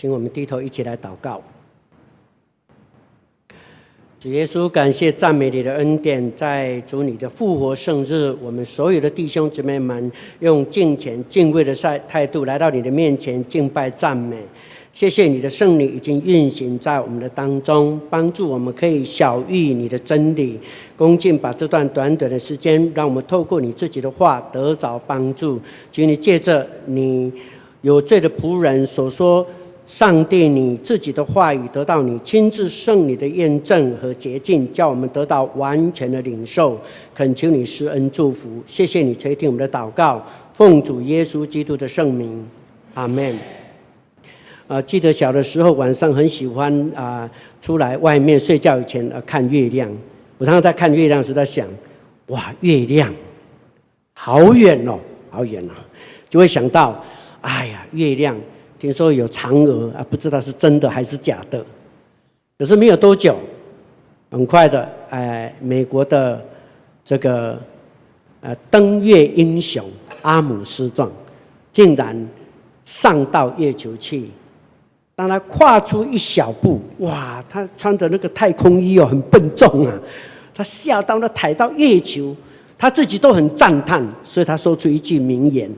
请我们低头一起来祷告。主耶稣，感谢赞美你的恩典，在主你的复活圣日，我们所有的弟兄姊妹们用敬虔敬畏的态态度来到你的面前敬拜赞美。谢谢你的圣灵已经运行在我们的当中，帮助我们可以晓諭你的真理，恭敬把这段短短的时间，让我们透过你自己的话得着帮助。请你借着你有罪的仆人所说。上帝，你自己的话语得到你亲自圣你的验证和洁净，叫我们得到完全的领受。恳求你施恩祝福，谢谢你垂听我们的祷告，奉主耶稣基督的圣名，阿门。啊，记得小的时候晚上很喜欢啊，出来外面睡觉以前啊看月亮。我常常在看月亮时在想，哇，月亮好远哦，好远哦，就会想到，哎呀，月亮。听说有嫦娥啊，不知道是真的还是假的。可是没有多久，很快的，哎，美国的这个呃登月英雄阿姆斯壮，竟然上到月球去。当他跨出一小步，哇，他穿着那个太空衣哦，很笨重啊。他下到那抬到月球，他自己都很赞叹，所以他说出一句名言。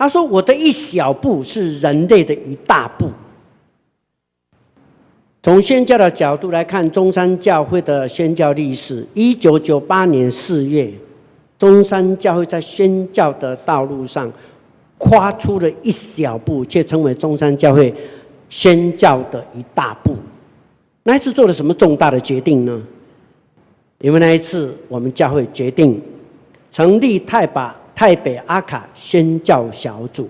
他说：“我的一小步是人类的一大步。”从宣教的角度来看，中山教会的宣教历史，一九九八年四月，中山教会在宣教的道路上跨出了一小步，却成为中山教会宣教的一大步。那一次做了什么重大的决定呢？因为那一次，我们教会决定成立太把。泰北阿卡宣教小组，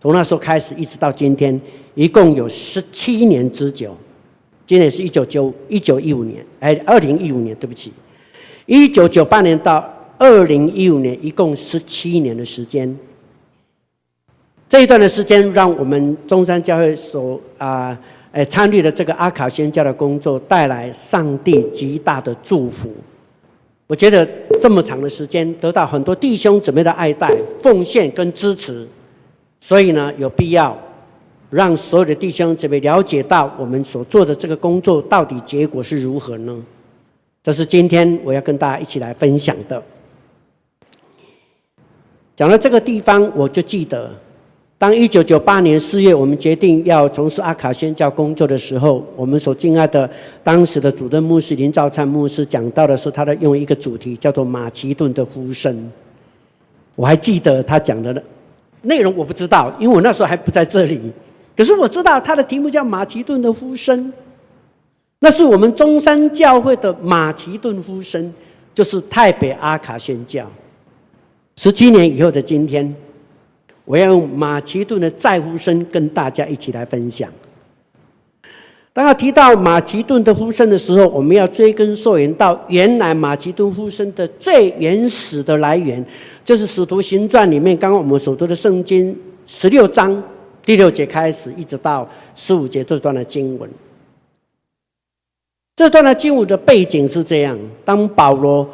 从那时候开始一直到今天，一共有十七年之久。今年是一九九一九一五年，哎，二零一五年，对不起，一九九八年到二零一五年，一共十七年的时间。这一段的时间，让我们中山教会所啊，哎，参与的这个阿卡宣教的工作，带来上帝极大的祝福。我觉得这么长的时间得到很多弟兄姊妹的爱戴、奉献跟支持，所以呢，有必要让所有的弟兄姊妹了解到我们所做的这个工作到底结果是如何呢？这是今天我要跟大家一起来分享的。讲到这个地方，我就记得。当一九九八年四月，我们决定要从事阿卡宣教工作的时候，我们所敬爱的当时的主任牧师林兆灿牧师讲到的是他的用一个主题叫做马其顿的呼声。我还记得他讲的内容，我不知道，因为我那时候还不在这里。可是我知道他的题目叫马其顿的呼声，那是我们中山教会的马其顿呼声，就是泰北阿卡宣教。十七年以后的今天。我要用马其顿的再呼声跟大家一起来分享。当要提到马其顿的呼声的时候，我们要追根溯源到原来马其顿呼声的最原始的来源，就是《使徒行传》里面刚刚我们所读的圣经十六章第六节开始，一直到十五节这段的经文。这段的经文的背景是这样：当保罗。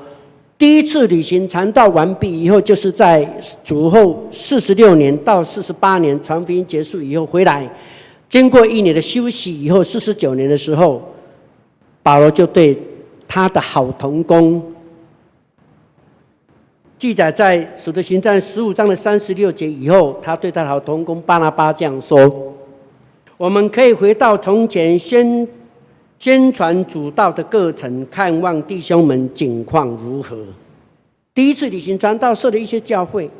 第一次旅行传道完毕以后，就是在主后四十六年到四十八年传福音结束以后回来，经过一年的休息以后，四十九年的时候，保罗就对他的好同工，记载在《使徒行传》十五章的三十六节以后，他对他的好同工巴拿巴这样说：“我们可以回到从前先。”宣传主道的过程，看望弟兄们景况如何？第一次旅行传道社的一些教会，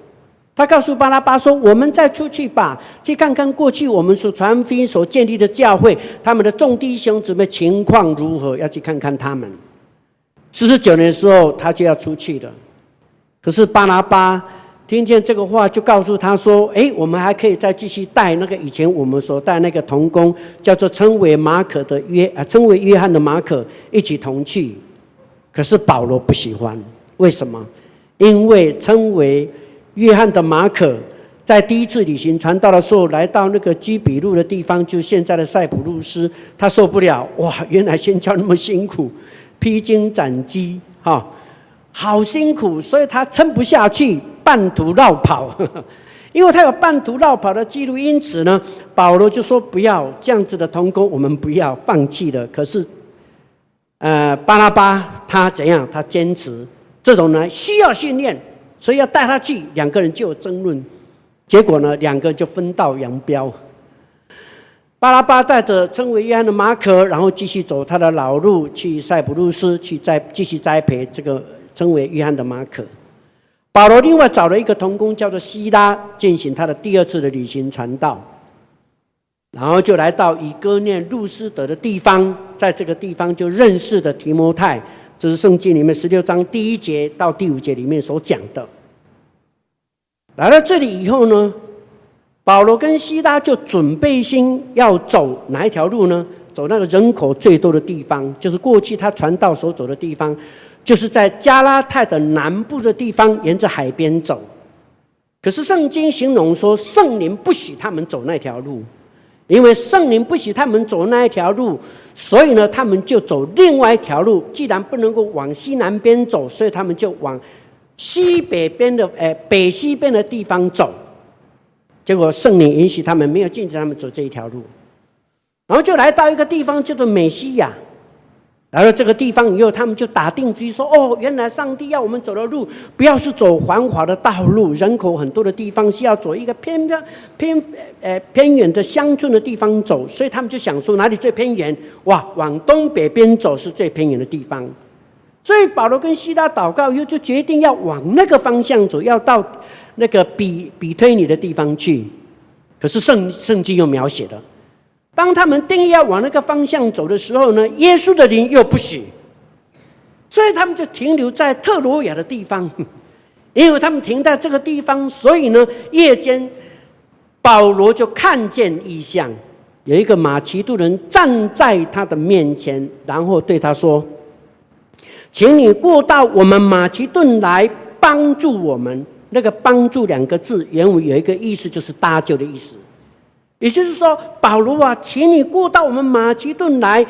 他告诉巴拿巴说：“我们再出去吧，去看看过去我们所传福音所建立的教会，他们的众弟兄姊妹情况如何？要去看看他们。”四十九年的时候，他就要出去了。可是巴拿巴。听见这个话，就告诉他说：“诶，我们还可以再继续带那个以前我们所带那个同工，叫做称为马可的约啊，称为约翰的马可一起同去。可是保罗不喜欢，为什么？因为称为约翰的马可在第一次旅行传道的时候，来到那个基比路的地方，就现在的塞浦路斯，他受不了。哇，原来宣教那么辛苦，披荆斩棘，哈、好辛苦，所以他撑不下去。”半途绕跑，因为他有半途绕跑的记录，因此呢，保罗就说不要这样子的同工，我们不要放弃了。可是，呃，巴拉巴他怎样？他坚持这种呢需要训练，所以要带他去。两个人就有争论，结果呢，两个就分道扬镳。巴拉巴带着称为约翰的马可，然后继续走他的老路，去塞浦路斯，去栽继续栽培这个称为约翰的马可。保罗另外找了一个同工，叫做西拉，进行他的第二次的旅行传道，然后就来到以哥念路斯德的地方，在这个地方就认识的提摩太，这是圣经里面十六章第一节到第五节里面所讲的。来到这里以后呢，保罗跟西拉就准备心要走哪一条路呢？走那个人口最多的地方，就是过去他传道所走的地方，就是在加拉太的南部的地方，沿着海边走。可是圣经形容说，圣灵不许他们走那条路，因为圣灵不许他们走那一条路，所以呢，他们就走另外一条路。既然不能够往西南边走，所以他们就往西北边的，哎，北西边的地方走。结果圣灵允许他们，没有禁止他们走这一条路，然后就来到一个地方叫做美西亚。来到这个地方以后，他们就打定主意说：“哦，原来上帝要我们走的路，不要是走繁华的道路，人口很多的地方，是要走一个偏偏偏呃偏远的乡村的地方走。所以他们就想说，哪里最偏远？哇，往东北边走是最偏远的地方。所以保罗跟西拉祷告以后，就决定要往那个方向走，要到。”那个比比推尼的地方去，可是圣圣经又描写了，当他们定义要往那个方向走的时候呢，耶稣的灵又不许，所以他们就停留在特罗亚的地方，因为他们停在这个地方，所以呢，夜间保罗就看见异象，有一个马其顿人站在他的面前，然后对他说：“请你过到我们马其顿来帮助我们。”那个“帮助”两个字，原文有一个意思，就是搭救的意思。也就是说，保罗啊，请你过到我们马其顿来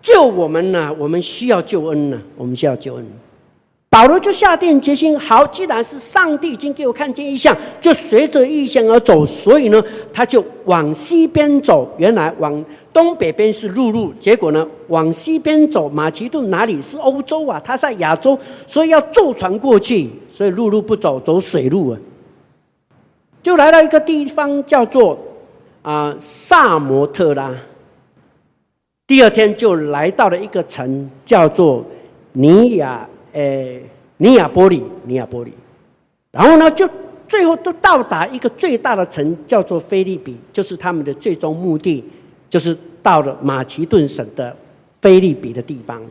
救我们呢，我们需要救恩呢，我们需要救恩。保罗就下定决心，好，既然是上帝已经给我看见异象，就随着异象而走。所以呢，他就往西边走。原来往东北边是陆路，结果呢，往西边走，马其顿哪里是欧洲啊？他在亚洲，所以要坐船过去。所以陆路不走，走水路啊，就来到一个地方，叫做啊萨摩特拉。第二天就来到了一个城，叫做尼亚。诶，尼亚波利，尼亚波利，然后呢，就最后都到达一个最大的城，叫做菲利比，就是他们的最终目的，就是到了马其顿省的菲利比的地方。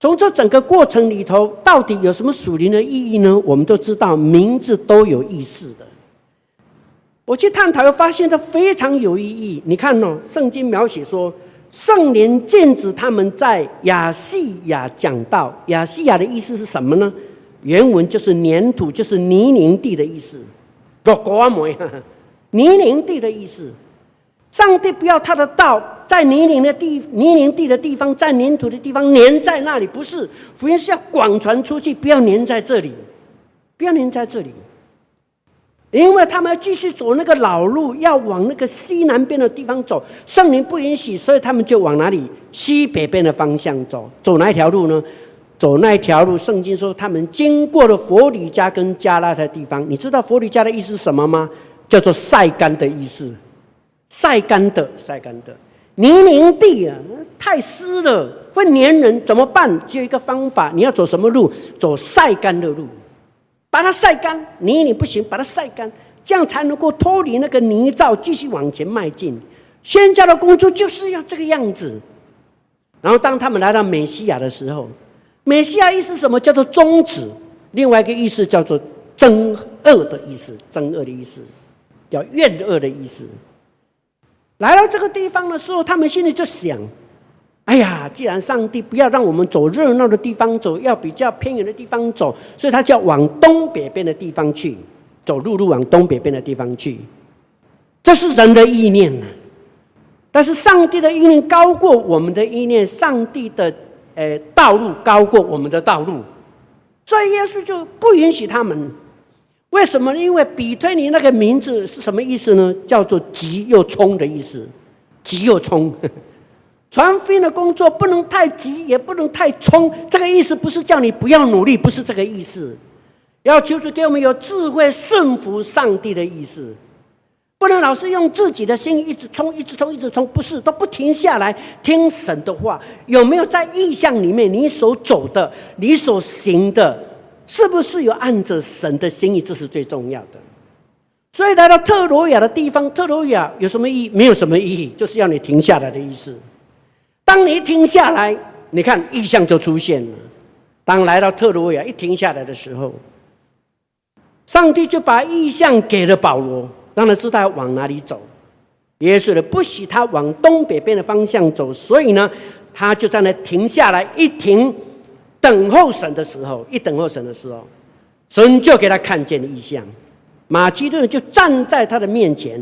从这整个过程里头，到底有什么属灵的意义呢？我们都知道，名字都有意思的。我去探讨，又发现它非常有意义。你看哦，圣经描写说。圣灵禁止他们在亚细亚讲道。亚细亚的意思是什么呢？原文就是粘土，就是泥泞地的意思。国国模样，泥泞地的意思。上帝不要他的道在泥泞的地、泥泞地的地方，在粘土的地方粘在那里，不是。福音是要广传出去，不要粘在这里，不要粘在这里。因为他们要继续走那个老路，要往那个西南边的地方走，圣灵不允许，所以他们就往哪里？西北边的方向走。走哪一条路呢？走那一条路，圣经说他们经过了弗吕家跟加拉的地方。你知道弗吕家的意思是什么吗？叫做晒干的意思。晒干的，晒干的，泥泞地啊，太湿了，会黏人，怎么办？只有一个方法，你要走什么路？走晒干的路。把它晒干，泥泞不行，把它晒干，这样才能够脱离那个泥沼，继续往前迈进。宣教的工作就是要这个样子。然后当他们来到美西亚的时候，美西亚意思什么？叫做终止。另外一个意思叫做憎恶的意思，憎恶的意思，叫怨恶的意思。来到这个地方的时候，他们心里就想。哎呀，既然上帝不要让我们走热闹的地方走，要比较偏远的地方走，所以他就要往东北边的地方去，走陆路往东北边的地方去。这是人的意念呐，但是上帝的意念高过我们的意念，上帝的诶道路高过我们的道路，所以耶稣就不允许他们为什么？因为比推尼那个名字是什么意思呢？叫做急又冲的意思，急又冲。传福音的工作不能太急，也不能太冲。这个意思不是叫你不要努力，不是这个意思。要求主给我们有智慧顺服上帝的意思，不能老是用自己的心一直冲，一直冲，一直冲，不是都不停下来听神的话。有没有在意象里面，你所走的，你所行的？是不是有按着神的心意？这是最重要的。所以来到特罗亚的地方，特罗亚有什么意义？没有什么意义，就是要你停下来的意思。当你一停下来，你看意象就出现了。当来到特鲁维亚一停下来的时候，上帝就把意象给了保罗，让他知道往哪里走。耶稣呢，不许他往东北边的方向走，所以呢，他就在那停下来，一停。等候神的时候，一等候神的时候，神就给他看见了异象。马其顿就站在他的面前，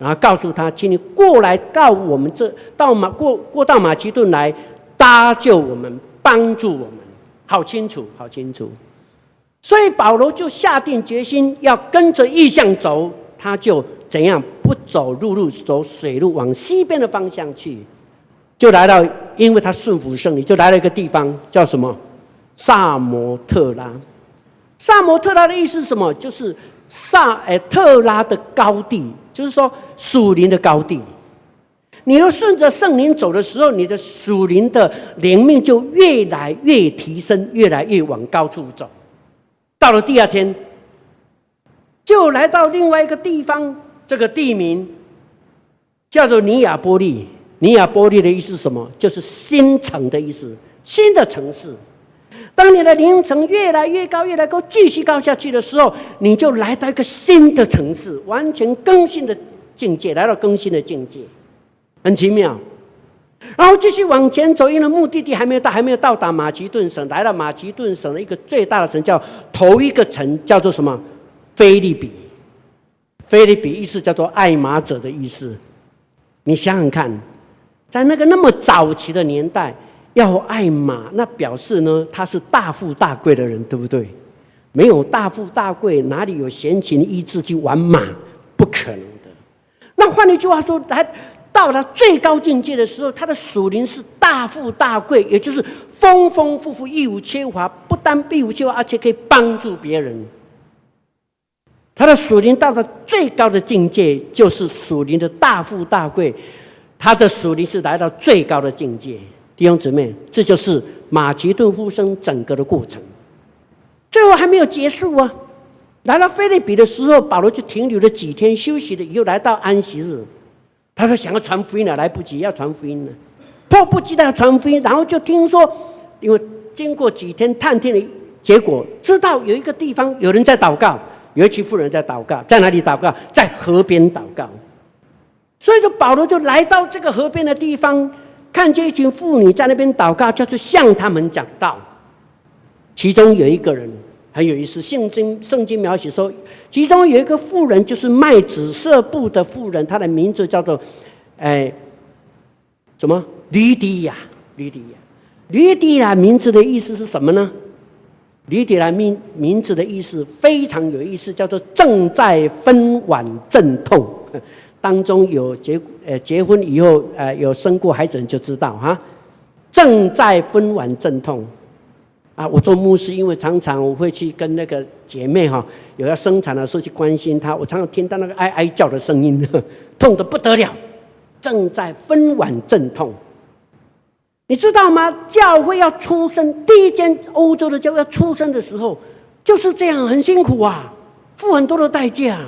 然后告诉他：“请你过来到我们这，到马过过到马其顿来搭救我们，帮助我们。”好清楚，好清楚。所以保罗就下定决心要跟着意向走，他就怎样不走陆路，走水路，往西边的方向去，就来到，因为他顺服圣灵，就来了一个地方，叫什么？萨摩特拉，萨摩特拉的意思是什么？就是萨诶特拉的高地，就是说属灵的高地。你要顺着圣灵走的时候，你的属灵的灵命就越来越提升，越来越往高处走。到了第二天，就来到另外一个地方，这个地名叫做尼亚波利。尼亚波利的意思是什么？就是新城的意思，新的城市。当你的灵层越来越高，越来越高，继续高下去的时候，你就来到一个新的城市，完全更新的境界，来到更新的境界，很奇妙。然后继续往前走，因为目的地还没有到，还没有到达马其顿省，来到马其顿省的一个最大的城，叫头一个城叫做什么？菲利比。菲利比意思叫做爱马者的意思。你想想看，在那个那么早期的年代。要爱马，那表示呢，他是大富大贵的人，对不对？没有大富大贵，哪里有闲情逸致去玩马？不可能的。那换一句话说，来到了最高境界的时候，他的属灵是大富大贵，也就是丰丰富富，一无缺乏。不但一无缺乏，而且可以帮助别人。他的属灵到了最高的境界，就是属灵的大富大贵。他的属灵是来到最高的境界。弟兄姊妹，这就是马其顿呼声整个的过程。最后还没有结束啊！来到腓立比的时候，保罗就停留了几天，休息了以后，来到安息日。他说：“想要传福音了，来不及，要传福音了，迫不及待要传福音。”然后就听说，因为经过几天探听的结果，知道有一个地方有人在祷告，有一群妇人在祷告，在哪里祷告？在河边祷告。所以，就保罗就来到这个河边的地方。看见一群妇女在那边祷告，就是向他们讲道。其中有一个人很有意思，圣经圣经描写说，其中有一个妇人，就是卖紫色布的妇人，她的名字叫做，哎，什么？吕底亚，吕底亚，吕底亚名字的意思是什么呢？吕底亚名名字的意思非常有意思，叫做正在分娩阵痛。当中有结呃结婚以后呃有生过孩子人就知道哈，正在分娩阵痛，啊，我做牧师，因为常常我会去跟那个姐妹哈有要生产的时候去关心她，我常常听到那个哀哀叫的声音，痛得不得了，正在分娩阵痛，你知道吗？教会要出生，第一间欧洲的教会要出生的时候就是这样，很辛苦啊，付很多的代价。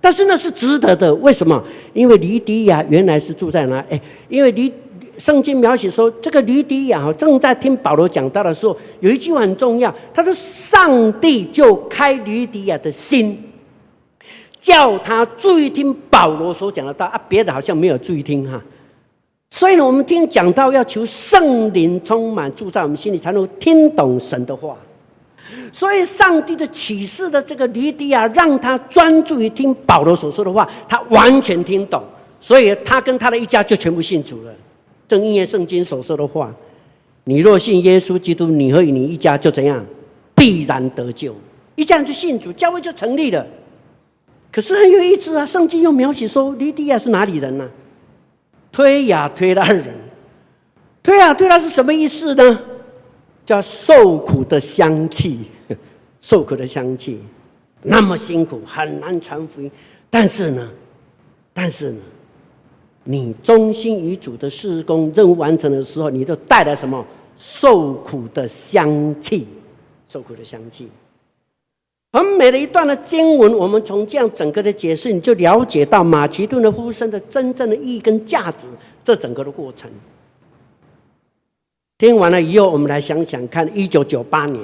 但是那是值得的，为什么？因为吕底亚原来是住在哪？哎，因为吕圣经描写说，这个吕底亚正在听保罗讲道的时候，有一句话很重要，他说：“上帝就开吕底亚的心，叫他注意听保罗所讲的道啊，别的好像没有注意听哈。所以呢，我们听讲到要求圣灵充满住在我们心里，才能听懂神的话。”所以，上帝的启示的这个吕底亚，让他专注于听保罗所说的话，他完全听懂，所以他跟他的一家就全部信主了。正应验圣经所说的话：“你若信耶稣基督，你和你一家就怎样，必然得救。”一家人就信主，教会就成立了。可是很有意思啊，圣经又描写说，利底亚是哪里人呢、推雅推拉人。推雅推拉是什么意思呢？叫受苦的香气，受苦的香气，那么辛苦，很难传福音。但是呢，但是呢，你忠心于主的事工任务完成的时候，你就带来什么？受苦的香气，受苦的香气。很美的一段的经文，我们从这样整个的解释，你就了解到马其顿的呼声的真正的意义跟价值，这整个的过程。听完了以后，我们来想想看，一九九八年，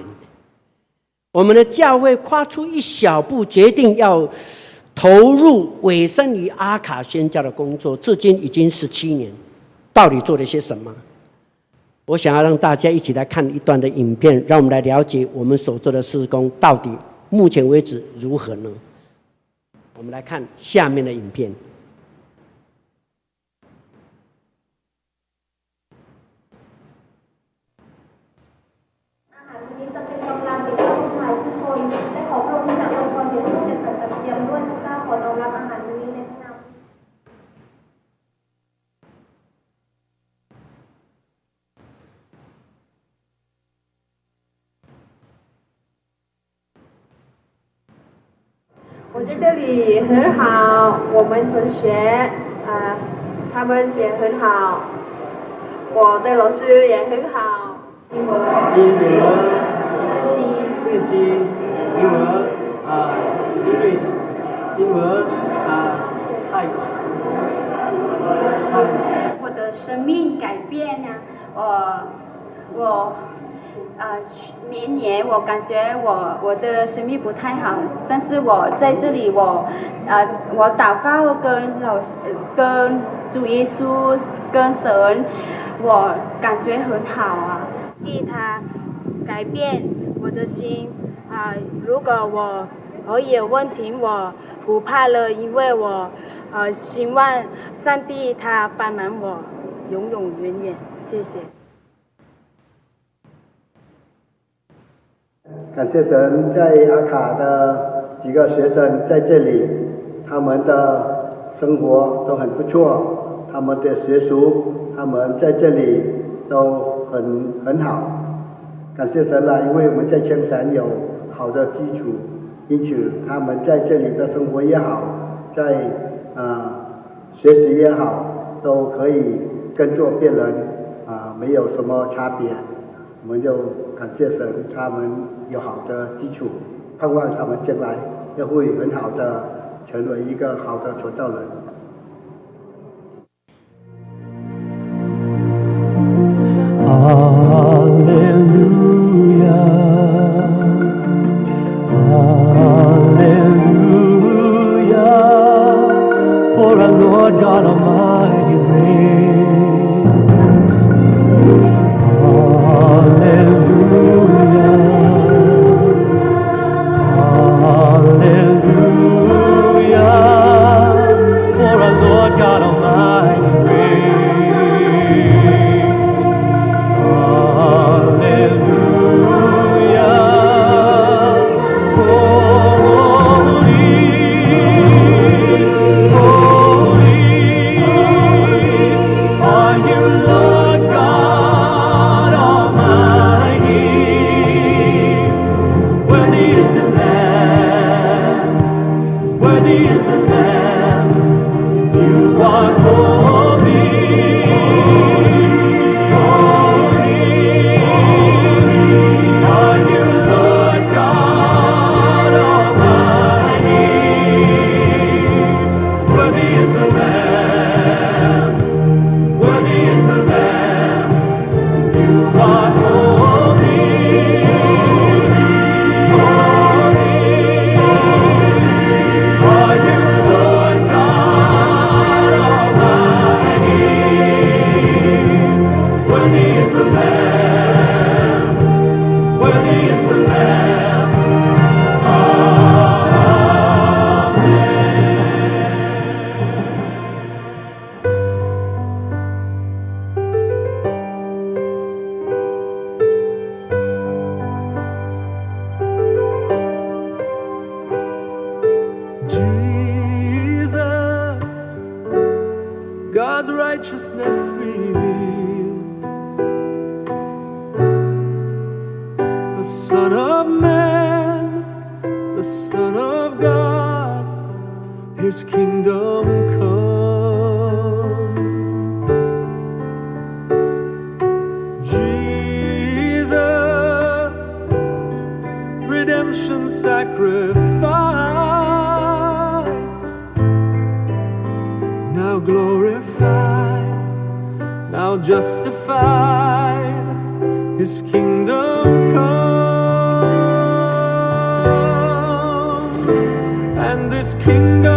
我们的教会跨出一小步，决定要投入委身于阿卡宣教的工作，至今已经十七年，到底做了些什么？我想要让大家一起来看一段的影片，让我们来了解我们所做的事工到底。目前为止如何呢？我们来看下面的影片。我在这里很好，我们同学啊、呃，他们也很好，我的老师也很好。英文，英文，四级，四级，英文啊，瑞士，英文啊，泰国，泰国。我的生命改变了，我，我。呃，明年我感觉我我的生命不太好，但是我在这里我，呃，我祷告跟老师、跟主耶稣、跟神，我感觉很好啊。替他改变我的心啊、如果我我有问题，我不怕了，因为我呃希望上帝他帮忙我，永永远远。谢谢。感谢神，在阿卡的几个学生在这里，他们的生活都很不错，他们的学术，他们在这里都很很好。感谢神了，因为我们在青山有好的基础，因此他们在这里的生活也好，在啊、学习也好，都可以跟做别人啊、没有什么差别。我们就感谢神他们有好的基础盼望他们将来也会很好的成为一个好的传道人。redemption sacrifice. Now glorified, now justified, His kingdom comes, and this kingdom.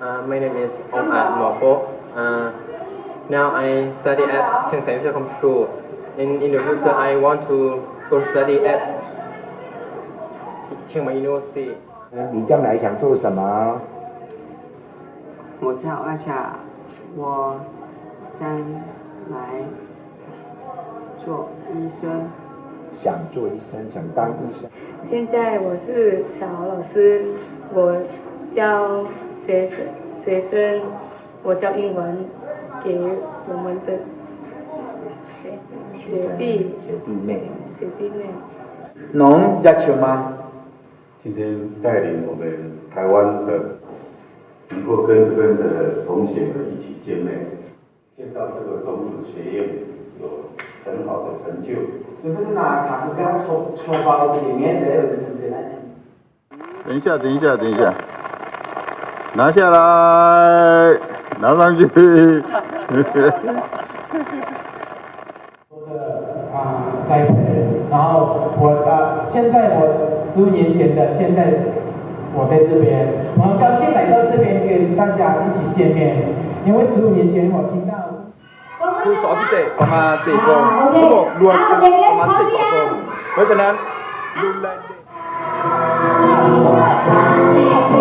Uh, my name is Ong At Moho. Uh, now I study at Chengsai Yushacom School. In, in the future, I want to go study at Chiang University. 你将来想做什么？我叫阿夏，我将来做医生。想做医生，想当医生。现在我是小老师，我教学生学生，我教英文给我们的学弟学弟妹学弟妹。侬要求吗？今天带领我们台湾的，能够跟这边的同学们一起见面，见到这个种子学院有很好的成就。是不是拿卡刚刚抽花包里面的？等一下，等一下，等一下。拿下来，拿上去。啊，栽培，然后我呃，现在我十五年前的，现在我在这边，我很高兴来到这边跟大家一起见面，因为十五年前我听到。ครูสอนพิเศษประมาณสี่คนทั้งหมดรวมประมาณสิบกว่าคนเพราะฉะนั้นดูแลเ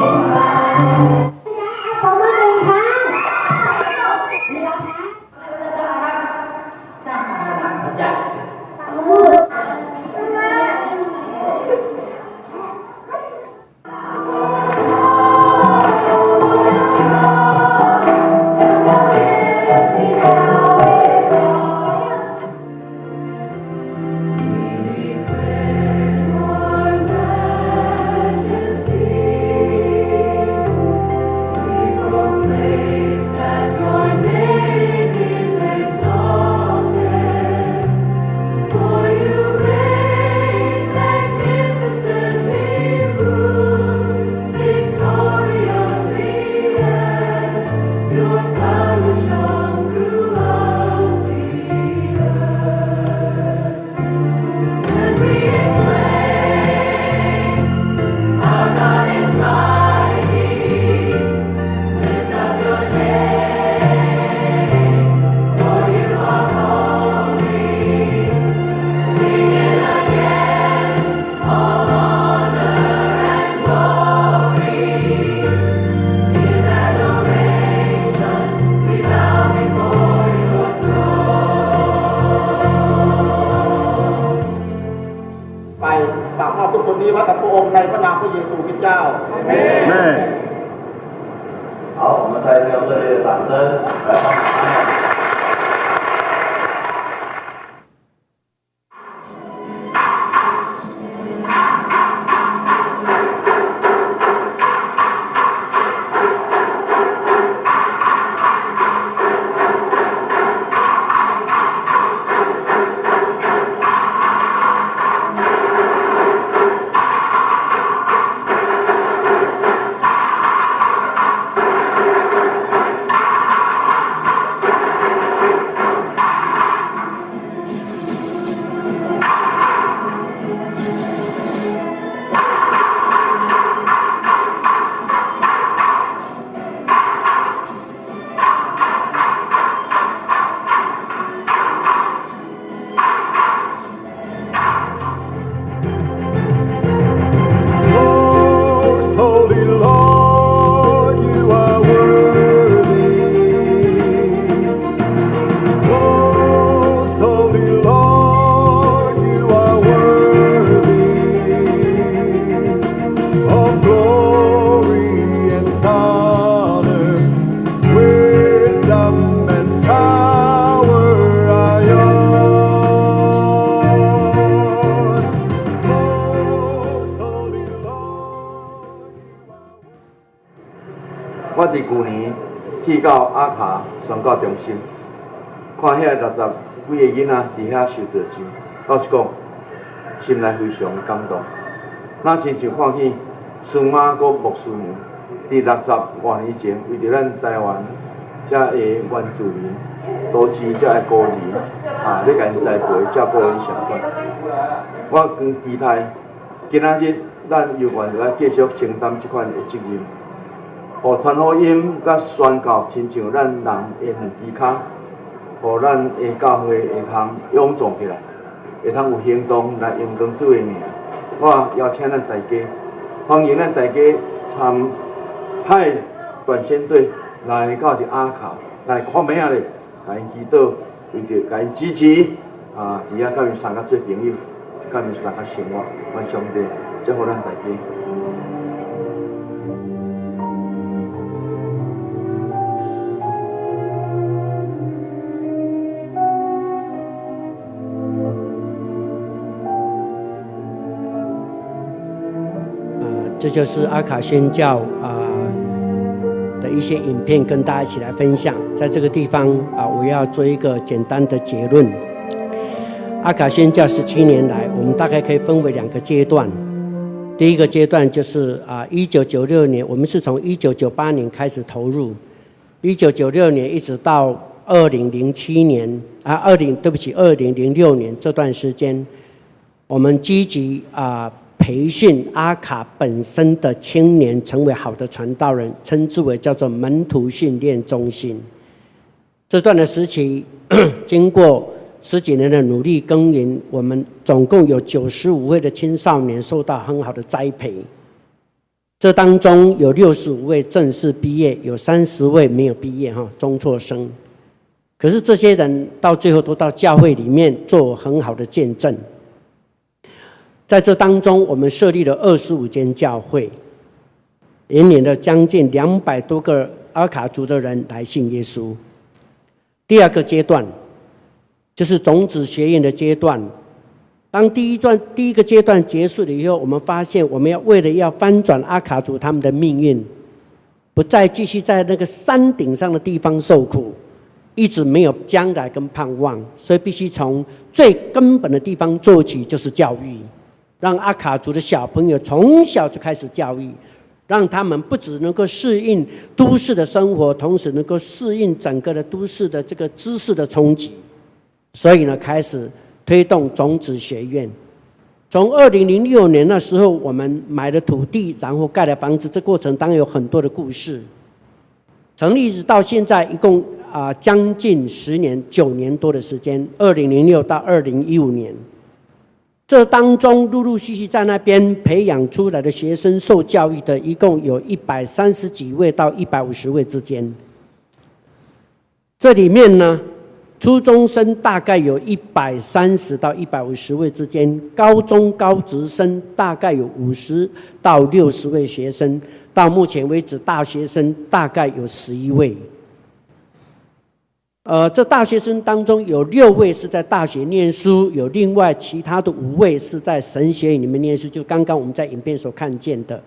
遐六十几个囡仔伫遐受造钱，老实讲，心内非常感动。那亲像看见孙妈个牧师娘伫六十多年前，为着咱台湾遮的原住民，都市遮的孤儿，啊，咧甲因栽培，照顾因上款。我更期待今仔日咱犹原就要继续承担即款的责任。互传福音甲宣告，亲像咱人的两支骹，互咱的教会会通勇壮起来，会通有行动来用工主的名。我邀请咱大家，欢迎咱大家参派短宣队来到伫阿卡来看咩啊咧，甲因祈祷，为着甲因支持，啊，伫遐甲因相甲做朋友，甲因相甲生活，愿上帝祝福咱大家。这就是阿卡宣教啊的一些影片，跟大家一起来分享。在这个地方啊，我要做一个简单的结论。阿卡宣教十七年来，我们大概可以分为两个阶段。第一个阶段就是啊，一九九六年，我们是从一九九八年开始投入，一九九六年一直到二零零七年啊，二零对不起，二零零六年这段时间，我们积极啊。培训阿卡本身的青年成为好的传道人，称之为叫做门徒训练中心。这段的时期，经过十几年的努力耕耘，我们总共有九十五位的青少年受到很好的栽培。这当中有六十五位正式毕业，有三十位没有毕业哈，中辍生。可是这些人到最后都到教会里面做很好的见证。在这当中，我们设立了二十五间教会，引领了将近两百多个阿卡族的人来信耶稣。第二个阶段就是种子学院的阶段。当第一段第一个阶段结束了以后，我们发现我们要为了要翻转阿卡族他们的命运，不再继续在那个山顶上的地方受苦，一直没有将来跟盼望，所以必须从最根本的地方做起，就是教育。让阿卡族的小朋友从小就开始教育，让他们不只能够适应都市的生活，同时能够适应整个的都市的这个知识的冲击。所以呢，开始推动种子学院。从二零零六年那时候，我们买了土地，然后盖了房子，这过程当然有很多的故事。成立直到现在，一共啊将近十年，九年多的时间。二零零六到二零一五年。这当中陆陆续续在那边培养出来的学生受教育的，一共有一百三十几位到一百五十位之间。这里面呢，初中生大概有一百三十到一百五十位之间，高中高职生大概有五十到六十位学生，到目前为止，大学生大概有十一位。呃，这大学生当中有六位是在大学念书，有另外其他的五位是在神学院里面念书，就刚刚我们在影片所看见的。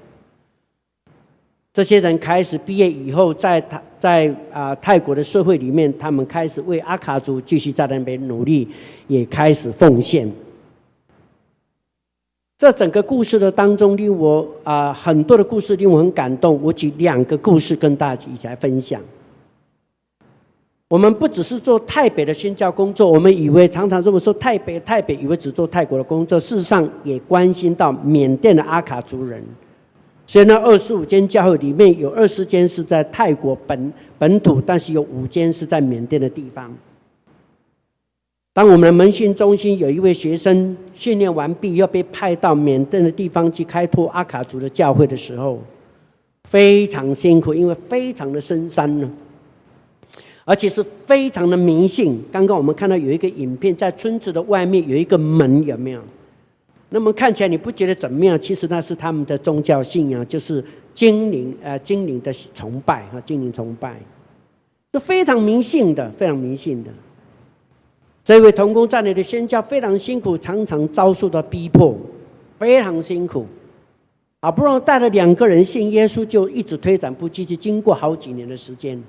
这些人开始毕业以后在，在泰在啊、泰国的社会里面，他们开始为阿卡族继续在那边努力，也开始奉献。这整个故事的当中，令我啊、很多的故事令我很感动。我举两个故事跟大家一起来分享。我们不只是做泰北的宣教工作，我们以为常常这么说泰北泰北，以为只做泰国的工作，事实上也关心到缅甸的阿卡族人。所以呢二十五间教会里面有二十间是在泰国本本土，但是有五间是在缅甸的地方。当我们的门训中心有一位学生训练完毕，要被派到缅甸的地方去开拓阿卡族的教会的时候，非常辛苦，因为非常的深山呢。而且是非常的迷信。刚刚我们看到有一个影片，在村子的外面有一个门，有没有？那么看起来你不觉得怎么样？其实那是他们的宗教信仰，就是精灵呃精灵的崇拜和精灵崇拜，是非常迷信的，非常迷信的。这位童工在那里的宣教非常辛苦，常常遭受到逼迫，非常辛苦。好不容易带了两个人信耶稣，就一直推展不进去，经过好几年的时间。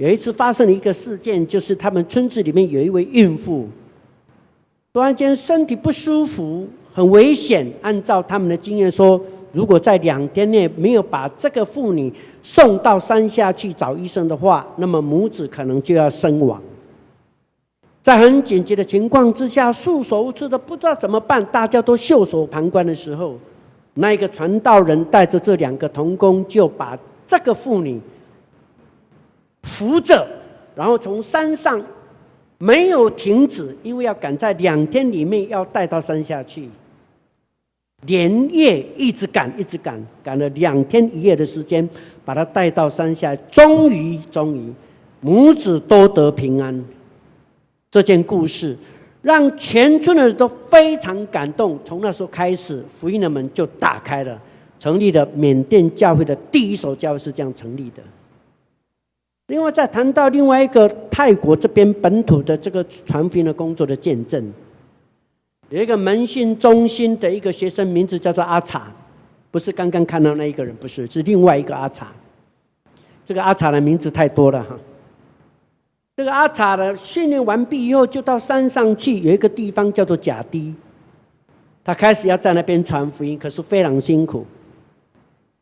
有一次发生了一个事件，就是他们村子里面有一位孕妇，突然间身体不舒服，很危险。按照他们的经验说，如果在两天内没有把这个妇女送到山下去找医生的话，那么母子可能就要身亡。在很紧急的情况之下，束手无策的不知道怎么办，大家都袖手旁观的时候，那一个传道人带着这两个童工，就把这个妇女。扶着，然后从山上没有停止，因为要赶在两天里面要带到山下去，连夜一直赶，一直赶，赶了两天一夜的时间，把他带到山下，终于，终于，母子都得平安。这件故事让全村的人都非常感动。从那时候开始，福音的门就打开了，成立了缅甸教会的第一所教会是这样成立的。另外，再谈到另外一个泰国这边本土的这个传福音的工作的见证，有一个门训中心的一个学生，名字叫做阿查。不是刚刚看到那一个人，不是，是另外一个阿查。这个阿查的名字太多了哈。这个阿查的训练完毕以后，就到山上去，有一个地方叫做甲低，他开始要在那边传福音，可是非常辛苦，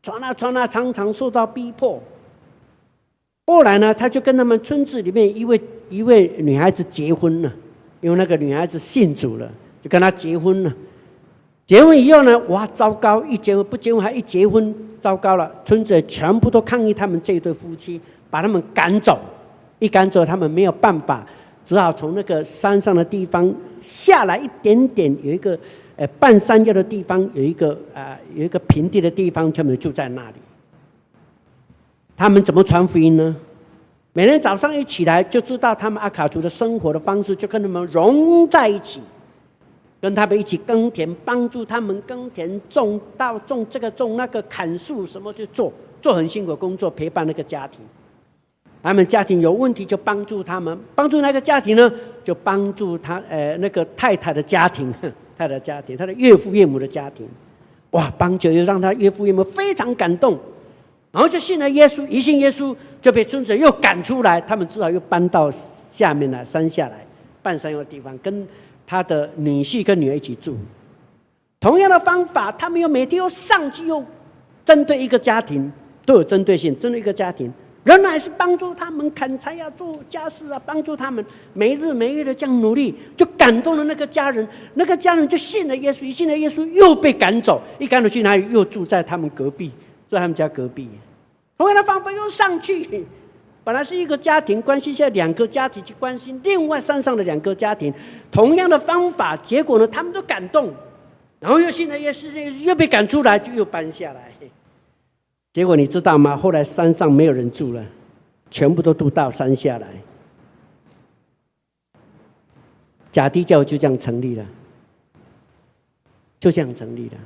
传啊传啊，常常受到逼迫。后来呢，他就跟他们村子里面一位一位女孩子结婚了，因为那个女孩子信主了，就跟他结婚了。结婚以后呢，哇，糟糕！一结婚不结婚还一结婚，糟糕了！村子全部都抗议他们这一对夫妻，把他们赶走。一赶走，他们没有办法，只好从那个山上的地方下来一点点，有一个呃半山腰的地方，有一个啊、呃、有一个平地的地方，他们住在那里。他们怎么传福音呢？每天早上一起来就知道他们阿卡族的生活的方式，就跟他们融在一起。跟他们一起耕田，帮助他们耕田、种稻、种这个、种那个、砍树，什么就做，做很辛苦工作，陪伴那个家庭。他们家庭有问题，就帮助他们；帮助那个家庭呢，就帮助他呃那个太太的家庭，太太的家庭，他的岳父岳母的家庭。哇，帮久又让他岳父岳母非常感动，然后就信了耶稣。一信耶稣，就被村子又赶出来，他们只好又搬到下面来山下来，半山腰的地方跟。他的女婿跟女儿一起住，同样的方法，他们又每天又上去又针对一个家庭，都有针对性，针对一个家庭，仍然是帮助他们砍柴呀、做家事啊，帮助他们没日没夜的这样努力，就感动了那个家人，那个家人就信了耶稣，一信了耶稣又被赶走，一赶走去哪里？又住在他们隔壁，在他们家隔壁，同样的方法又上去。本来是一个家庭关系，现在两个家庭去关心另外山上的两个家庭，同样的方法，结果呢，他们都感动，然后又信了耶稣，又被赶出来，就又搬下来。结果你知道吗？后来山上没有人住了，全部都渡到山下来，假地教就这样成立了，就这样成立了，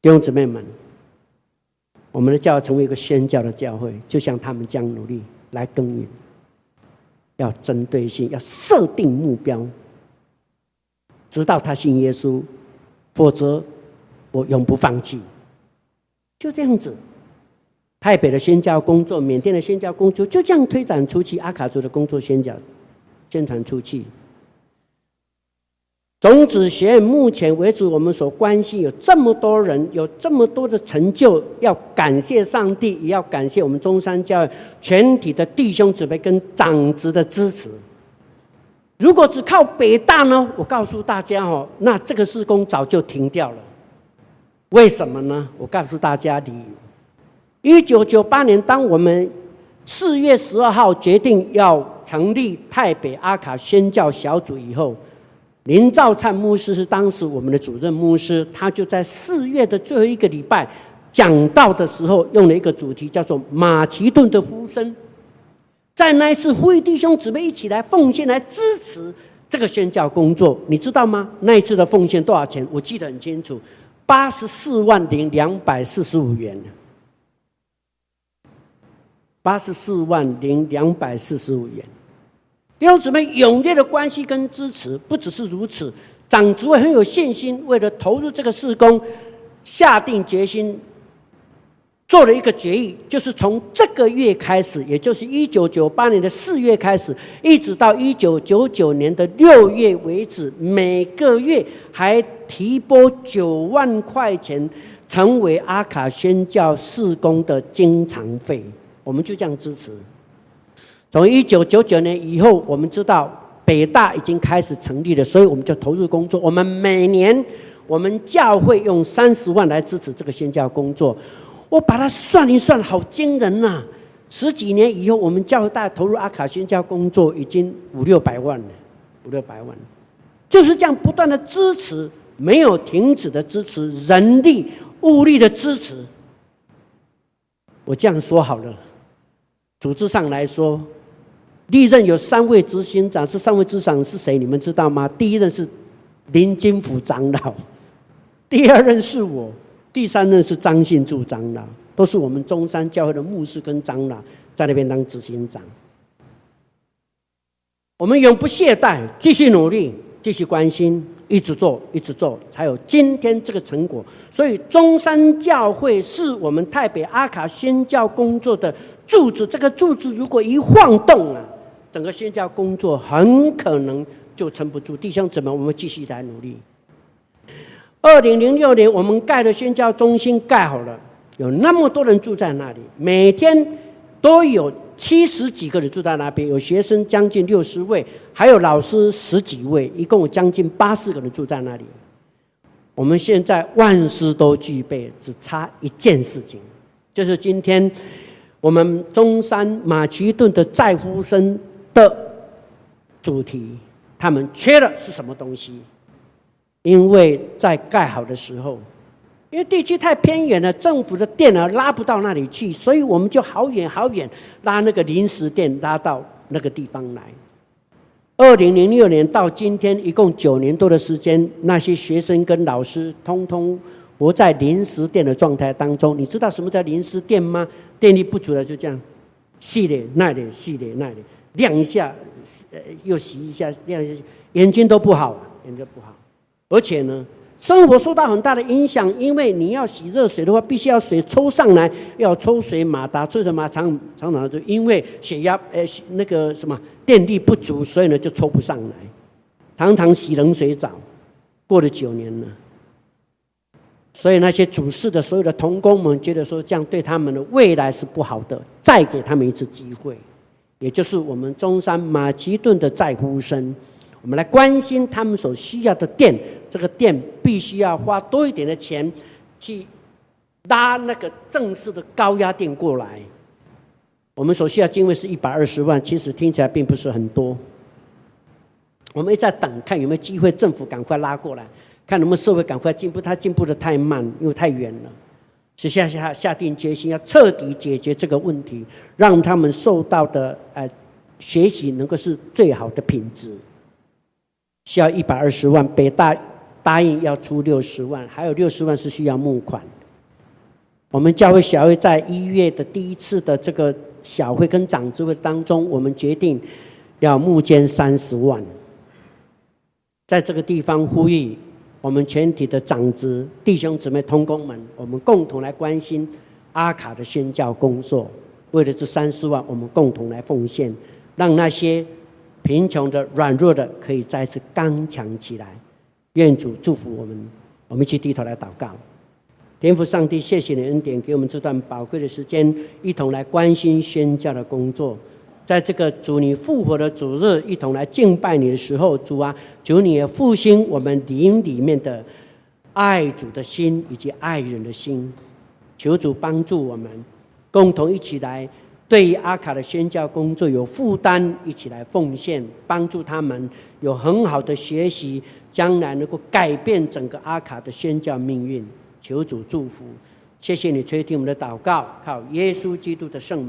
弟兄姊妹们，我们的教会成为一个宣教的教会，就像他们这样努力。来耕耘，要针对性，要设定目标，直到他信耶稣，否则我永不放弃。就这样子，泰北的宣教工作，缅甸的宣教工作，就这样推展出去。阿卡族的工作宣教，宣传出去。种子学院目前为止，我们所关心有这么多人，有这么多的成就，要感谢上帝，也要感谢我们中山教育全体的弟兄姊妹跟长子的支持。如果只靠北大呢？我告诉大家哦，那这个事工早就停掉了。为什么呢？我告诉大家理由：一九九八年，当我们四月十二号决定要成立泰北阿卡宣教小组以后。林兆灿牧师是当时我们的主任牧师，他就在四月的最后一个礼拜讲道的时候，用了一个主题叫做“马其顿的呼声”。在那一次呼吁弟兄姊妹一起来奉献来支持这个宣教工作，你知道吗？那一次的奉献多少钱？我记得很清楚，八十四万零两百四十五元。八十四万零两百四十五元。弟兄姊妹踊跃的关系跟支持，不只是如此，长主会很有信心，为了投入这个事工，下定决心，做了一个决议，就是从这个月开始，也就是一九九八年的四月开始，一直到一九九九年的六月为止，每个月还提拨九万块钱，成为阿卡宣教事工的经常费，我们就这样支持。从一九九九年以后，我们知道北大已经开始成立了，所以我们就投入工作。我们每年，我们教会用三十万来支持这个宣教工作。我把它算一算，好惊人呐、十几年以后，我们教会大投入阿卡宣教工作已经五六百万了，五六百万，就是这样不断的支持，没有停止的支持，人力物力的支持。我这样说好了，组织上来说。历任有三位执行长，这三位执行长是谁？你们知道吗？第一任是林金福长老，第二任是我，第三任是张信柱长老，都是我们中山教会的牧师跟长老，在那边当执行长。我们永不懈怠，继续努力，继续关心，一直做，一直做，才有今天这个成果。所以中山教会是我们台北阿卡宣教工作的柱子。这个柱子如果一晃动啊，整个宣教工作很可能就撑不住。弟兄姊妹，我们继续来努力。二零零六年，我们盖的宣教中心盖好了，有那么多人住在那里，每天都有。七十几个人住在那边，有学生将近六十位，还有老师十几位，一共有将近八十个人住在那里。我们现在万事都具备，只差一件事情，就是今天我们中山马其顿的在呼声的主题，他们缺的是什么东西？因为在盖好的时候。因为地区太偏远了，政府的电呢拉不到那里去，所以我们就好远好远拉那个临时电拉到那个地方来。二零零六年到今天一共九年多的时间，那些学生跟老师通通活在临时电的状态当中。你知道什么叫临时电吗？电力不足了就这样，系列那点系列那点，晾一下，呃又洗一下，晾一下，眼睛都不好，眼睛不好，而且呢。生活受到很大的影响，因为你要洗热水的话，必须要水抽上来，要抽水马达，抽水马常常常就因为血压呃那个什么电力不足，所以呢就抽不上来，常常洗冷水澡，过了九年了，所以那些主事的所有的同工们觉得说这样对他们的未来是不好的，再给他们一次机会，也就是我们中山马其顿的在呼声。我们来关心他们所需要的电，这个电必须要花多一点的钱去拉那个正式的高压电过来。我们所需要经费是一百二十万，其实听起来并不是很多。我们一直在等，看有没有机会政府赶快拉过来，看能不能社会赶快进步。它进步的太慢，因为太远了。是下下下定决心要彻底解决这个问题，让他们受到的呃学习能够是最好的品质。需要一百二十万，北大答应要出六十万，还有六十万是需要募款。我们教会小会在一月的第一次的这个小会跟长执会当中，我们决定要募捐三十万。在这个地方呼吁我们全体的长子弟兄姊妹同工们，我们共同来关心阿卡的宣教工作。为了这三十万，我们共同来奉献，让那些。贫穷的、软弱的，可以再次刚强起来。愿主祝福我们，我们一起低头来祷告。天父上帝，谢谢你恩典，给我们这段宝贵的时间，一同来关心宣教的工作。在这个主你复活的主日，一同来敬拜你的时候，主啊，求你复兴我们灵里面的爱主的心以及爱人的心。求主帮助我们，共同一起来。对于阿卡的宣教工作有负担，一起来奉献，帮助他们有很好的学习，将来能够改变整个阿卡的宣教命运。求主祝福，谢谢你垂听我们的祷告，靠耶稣基督的圣名。